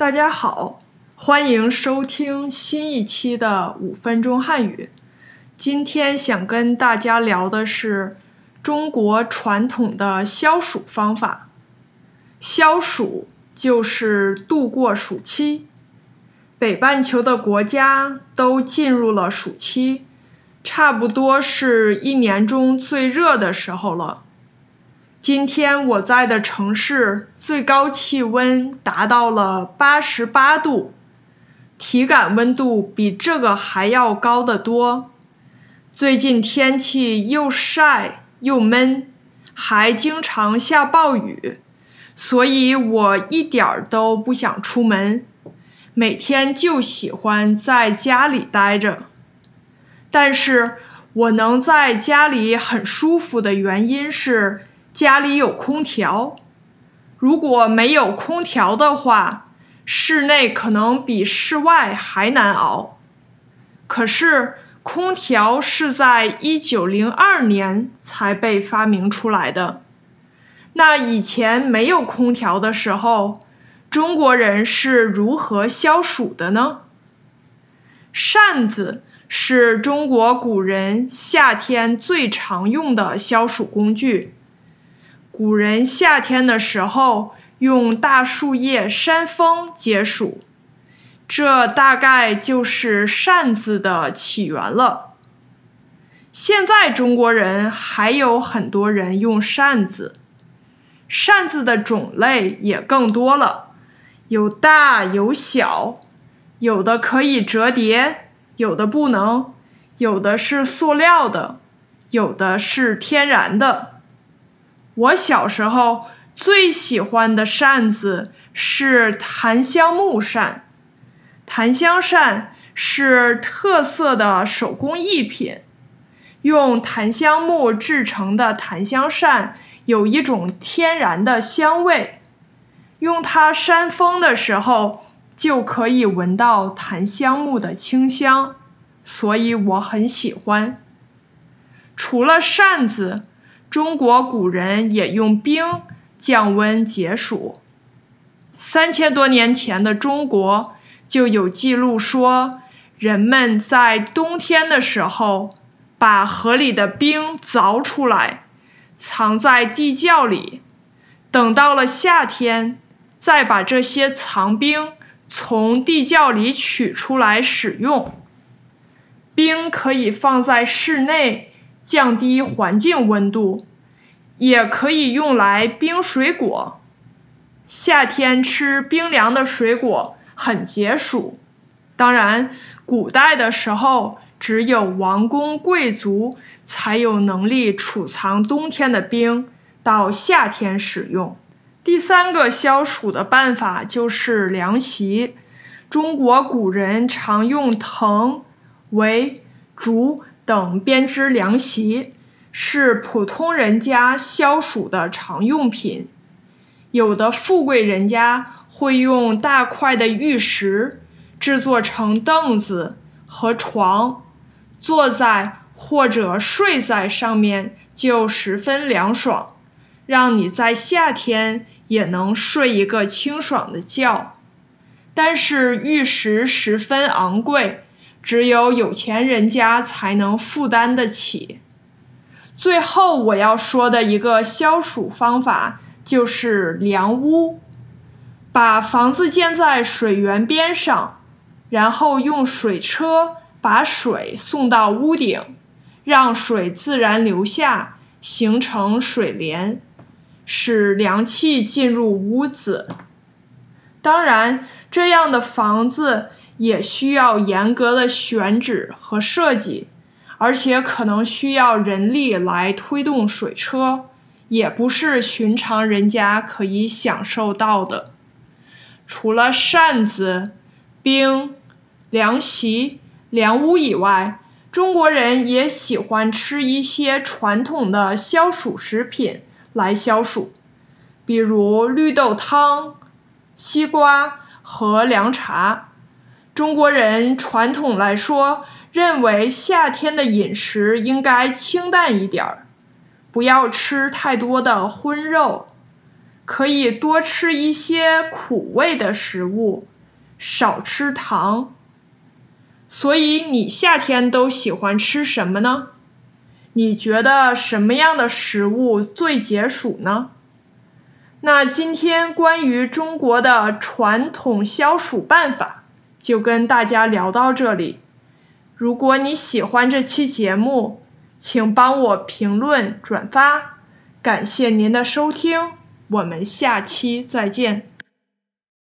大家好，欢迎收听新一期的五分钟汉语。今天想跟大家聊的是中国传统的消暑方法。消暑就是度过暑期，北半球的国家都进入了暑期，差不多是一年中最热的时候了。今天我在的城市最高气温达到了八十八度，体感温度比这个还要高得多。最近天气又晒又闷，还经常下暴雨，所以我一点儿都不想出门，每天就喜欢在家里待着。但是我能在家里很舒服的原因是。家里有空调，如果没有空调的话，室内可能比室外还难熬。可是，空调是在一九零二年才被发明出来的。那以前没有空调的时候，中国人是如何消暑的呢？扇子是中国古人夏天最常用的消暑工具。古人夏天的时候用大树叶扇风解暑，这大概就是扇子的起源了。现在中国人还有很多人用扇子，扇子的种类也更多了，有大有小，有的可以折叠，有的不能，有的是塑料的，有的是天然的。我小时候最喜欢的扇子是檀香木扇。檀香扇是特色的手工艺品，用檀香木制成的檀香扇有一种天然的香味，用它扇风的时候就可以闻到檀香木的清香，所以我很喜欢。除了扇子。中国古人也用冰降温解暑。三千多年前的中国就有记录说，人们在冬天的时候把河里的冰凿出来，藏在地窖里，等到了夏天再把这些藏冰从地窖里取出来使用。冰可以放在室内。降低环境温度，也可以用来冰水果。夏天吃冰凉的水果很解暑。当然，古代的时候只有王公贵族才有能力储藏冬天的冰，到夏天使用。第三个消暑的办法就是凉席。中国古人常用藤、为、竹。等编织凉席是普通人家消暑的常用品，有的富贵人家会用大块的玉石制作成凳子和床，坐在或者睡在上面就十分凉爽，让你在夏天也能睡一个清爽的觉。但是玉石十分昂贵。只有有钱人家才能负担得起。最后我要说的一个消暑方法就是凉屋，把房子建在水源边上，然后用水车把水送到屋顶，让水自然流下，形成水帘，使凉气进入屋子。当然，这样的房子。也需要严格的选址和设计，而且可能需要人力来推动水车，也不是寻常人家可以享受到的。除了扇子、冰、凉席、凉屋以外，中国人也喜欢吃一些传统的消暑食品来消暑，比如绿豆汤、西瓜和凉茶。中国人传统来说，认为夏天的饮食应该清淡一点儿，不要吃太多的荤肉。可以多吃一些苦味的食物，少吃糖。所以你夏天都喜欢吃什么呢？你觉得什么样的食物最解暑呢？那今天关于中国的传统消暑办法，就跟大家聊到这里。如果你喜欢这期节目，请帮我评论转发，感谢您的收听，我们下期再见。